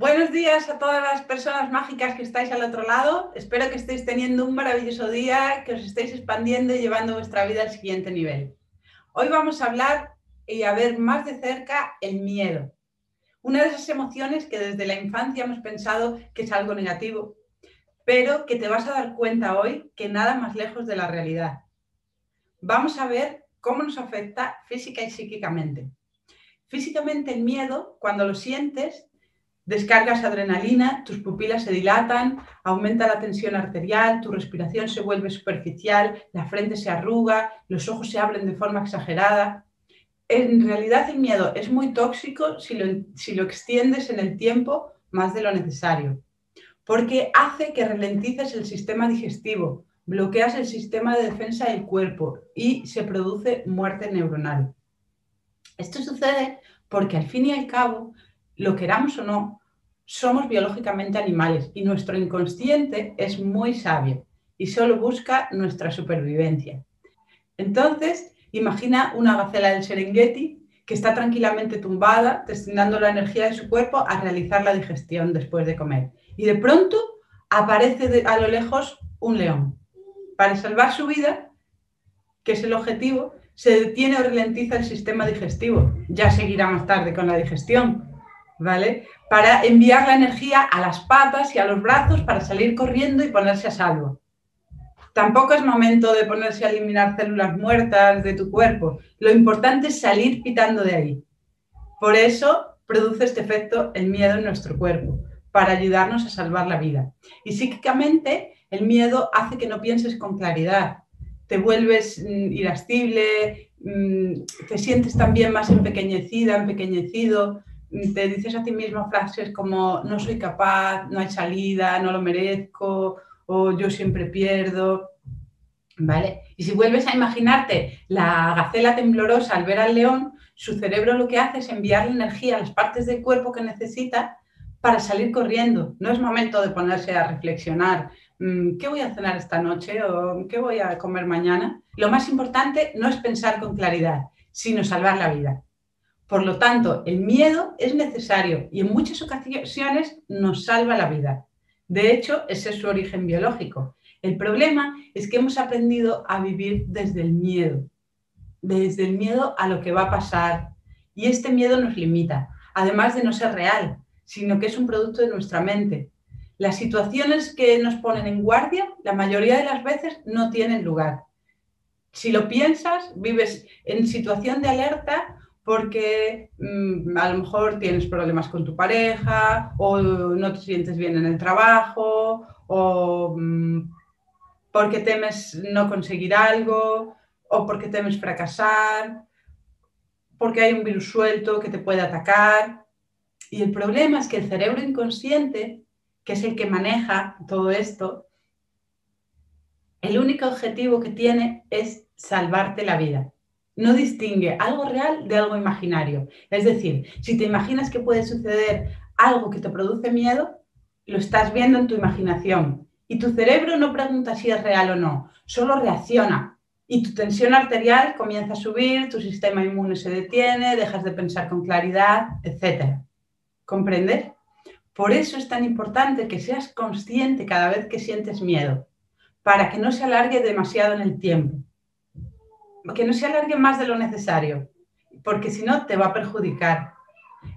Buenos días a todas las personas mágicas que estáis al otro lado. Espero que estéis teniendo un maravilloso día, que os estéis expandiendo y llevando vuestra vida al siguiente nivel. Hoy vamos a hablar y a ver más de cerca el miedo. Una de esas emociones que desde la infancia hemos pensado que es algo negativo, pero que te vas a dar cuenta hoy que nada más lejos de la realidad. Vamos a ver cómo nos afecta física y psíquicamente. Físicamente el miedo, cuando lo sientes, Descargas adrenalina, tus pupilas se dilatan, aumenta la tensión arterial, tu respiración se vuelve superficial, la frente se arruga, los ojos se abren de forma exagerada. En realidad el miedo es muy tóxico si lo, si lo extiendes en el tiempo más de lo necesario, porque hace que ralentices el sistema digestivo, bloqueas el sistema de defensa del cuerpo y se produce muerte neuronal. Esto sucede porque al fin y al cabo, lo queramos o no, somos biológicamente animales y nuestro inconsciente es muy sabio y solo busca nuestra supervivencia. Entonces, imagina una gacela del Serengeti que está tranquilamente tumbada, destinando la energía de su cuerpo a realizar la digestión después de comer. Y de pronto aparece a lo lejos un león. Para salvar su vida, que es el objetivo, se detiene o ralentiza el sistema digestivo. Ya seguirá más tarde con la digestión, ¿vale? Para enviar la energía a las patas y a los brazos para salir corriendo y ponerse a salvo. Tampoco es momento de ponerse a eliminar células muertas de tu cuerpo. Lo importante es salir pitando de ahí. Por eso produce este efecto el miedo en nuestro cuerpo, para ayudarnos a salvar la vida. Y psíquicamente, el miedo hace que no pienses con claridad. Te vuelves mm, irascible, mm, te sientes también más empequeñecida, empequeñecido, te dices a ti mismo frases como no soy capaz, no hay salida, no lo merezco o yo siempre pierdo. ¿Vale? Y si vuelves a imaginarte la gacela temblorosa al ver al león, su cerebro lo que hace es enviarle energía a las partes del cuerpo que necesita para salir corriendo. No es momento de ponerse a reflexionar, mm, ¿qué voy a cenar esta noche o qué voy a comer mañana? Lo más importante no es pensar con claridad, sino salvar la vida. Por lo tanto, el miedo es necesario y en muchas ocasiones nos salva la vida. De hecho, ese es su origen biológico. El problema es que hemos aprendido a vivir desde el miedo, desde el miedo a lo que va a pasar. Y este miedo nos limita, además de no ser real, sino que es un producto de nuestra mente. Las situaciones que nos ponen en guardia, la mayoría de las veces no tienen lugar. Si lo piensas, vives en situación de alerta porque mm, a lo mejor tienes problemas con tu pareja o no te sientes bien en el trabajo o mm, porque temes no conseguir algo o porque temes fracasar, porque hay un virus suelto que te puede atacar. Y el problema es que el cerebro inconsciente, que es el que maneja todo esto, el único objetivo que tiene es salvarte la vida no distingue algo real de algo imaginario. Es decir, si te imaginas que puede suceder algo que te produce miedo, lo estás viendo en tu imaginación. Y tu cerebro no pregunta si es real o no, solo reacciona. Y tu tensión arterial comienza a subir, tu sistema inmune se detiene, dejas de pensar con claridad, etc. ¿Comprendes? Por eso es tan importante que seas consciente cada vez que sientes miedo, para que no se alargue demasiado en el tiempo que no se alargue más de lo necesario, porque si no te va a perjudicar.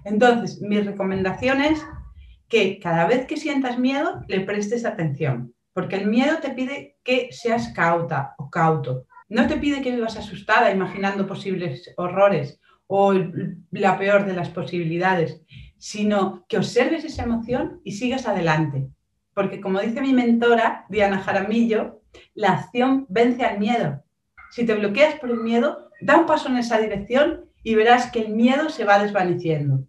Entonces, mi recomendación es que cada vez que sientas miedo le prestes atención, porque el miedo te pide que seas cauta o cauto. No te pide que vivas asustada imaginando posibles horrores o la peor de las posibilidades, sino que observes esa emoción y sigas adelante. Porque como dice mi mentora, Diana Jaramillo, la acción vence al miedo si te bloqueas por el miedo, da un paso en esa dirección y verás que el miedo se va desvaneciendo,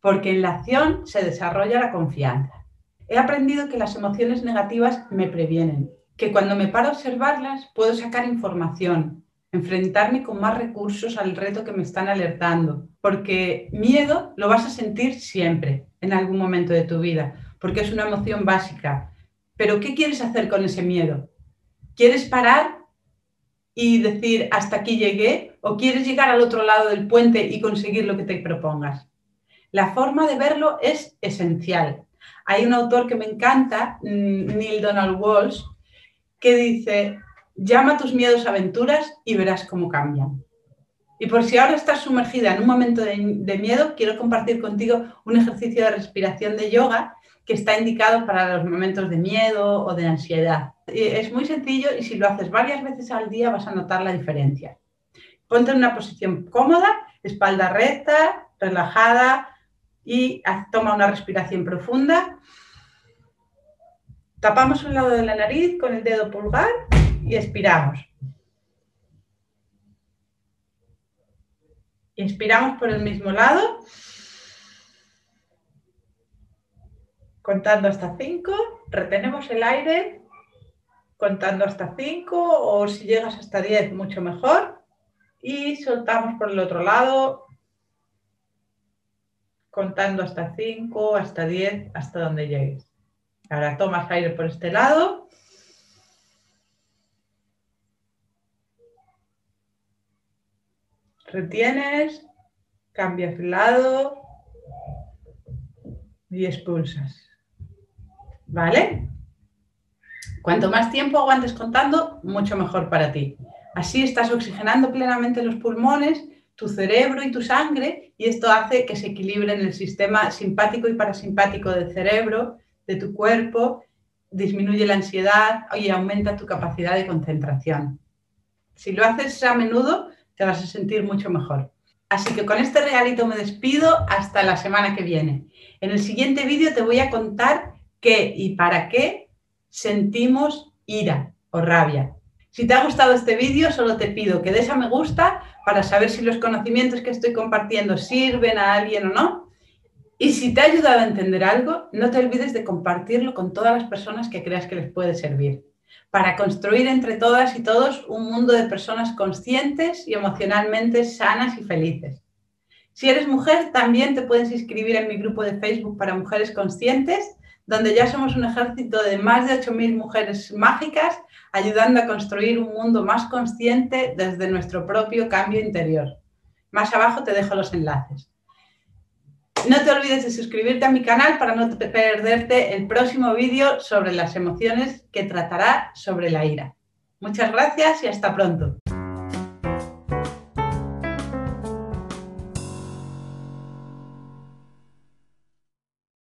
porque en la acción se desarrolla la confianza. He aprendido que las emociones negativas me previenen, que cuando me paro a observarlas puedo sacar información, enfrentarme con más recursos al reto que me están alertando, porque miedo lo vas a sentir siempre, en algún momento de tu vida, porque es una emoción básica. Pero ¿qué quieres hacer con ese miedo? ¿Quieres parar y decir hasta aquí llegué o quieres llegar al otro lado del puente y conseguir lo que te propongas. La forma de verlo es esencial. Hay un autor que me encanta, mm, Neil Donald Walsh, que dice, llama tus miedos aventuras y verás cómo cambian. Y por si ahora estás sumergida en un momento de, de, miedo, quiero compartir contigo un ejercicio de respiración de yoga que está indicado para los momentos de miedo o de ansiedad. Es muy sencillo y si lo haces varias veces al día vas a notar la diferencia. Ponte en una posición cómoda, espalda recta, relajada y toma una respiración profunda. Tapamos un lado de la nariz con el dedo pulgar y expiramos. Inspiramos por el mismo lado, contando hasta 5, retenemos el aire, contando hasta 5 o si llegas hasta 10, mucho mejor. Y soltamos por el otro lado, contando hasta 5, hasta 10, hasta donde llegues. Ahora tomas aire por este lado. Retienes, cambias de lado y expulsas. ¿Vale? Cuanto más tiempo aguantes contando, mucho mejor para ti. Así estás oxigenando plenamente los pulmones, tu cerebro y tu sangre y esto hace que se equilibre en el sistema simpático y parasimpático del cerebro, de tu cuerpo, disminuye la ansiedad y aumenta tu capacidad de concentración. Si lo haces a menudo, te vas a sentir mucho mejor. Así que con este regalito me despido hasta la semana que viene. En el siguiente vídeo te voy a contar qué y para qué sentimos ira o rabia. Si te ha gustado este vídeo, solo te pido que des a me gusta para saber si los conocimientos que estoy compartiendo sirven a alguien o no. Y si te ha ayudado a entender algo, no te olvides de compartirlo con todas las personas que creas que les puede servir para construir entre todas y todos un mundo de personas conscientes y emocionalmente sanas y felices. Si eres mujer, también te puedes inscribir en mi grupo de Facebook para mujeres conscientes, donde ya somos un ejército de más de 8.000 mujeres mágicas ayudando a construir un mundo más consciente desde nuestro propio cambio interior. Más abajo te dejo los enlaces. No te olvides de suscribirte a mi canal para no perderte el próximo vídeo sobre las emociones que tratará sobre la ira. Muchas gracias y hasta pronto.